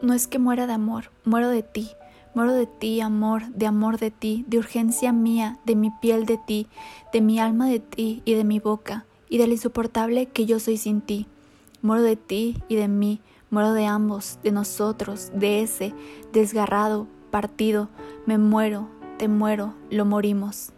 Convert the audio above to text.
No es que muera de amor, muero de ti. Muero de ti, amor, de amor de ti, de urgencia mía, de mi piel de ti, de mi alma de ti y de mi boca, y del insoportable que yo soy sin ti. Muero de ti y de mí, muero de ambos, de nosotros, de ese, desgarrado, partido, me muero, te muero, lo morimos.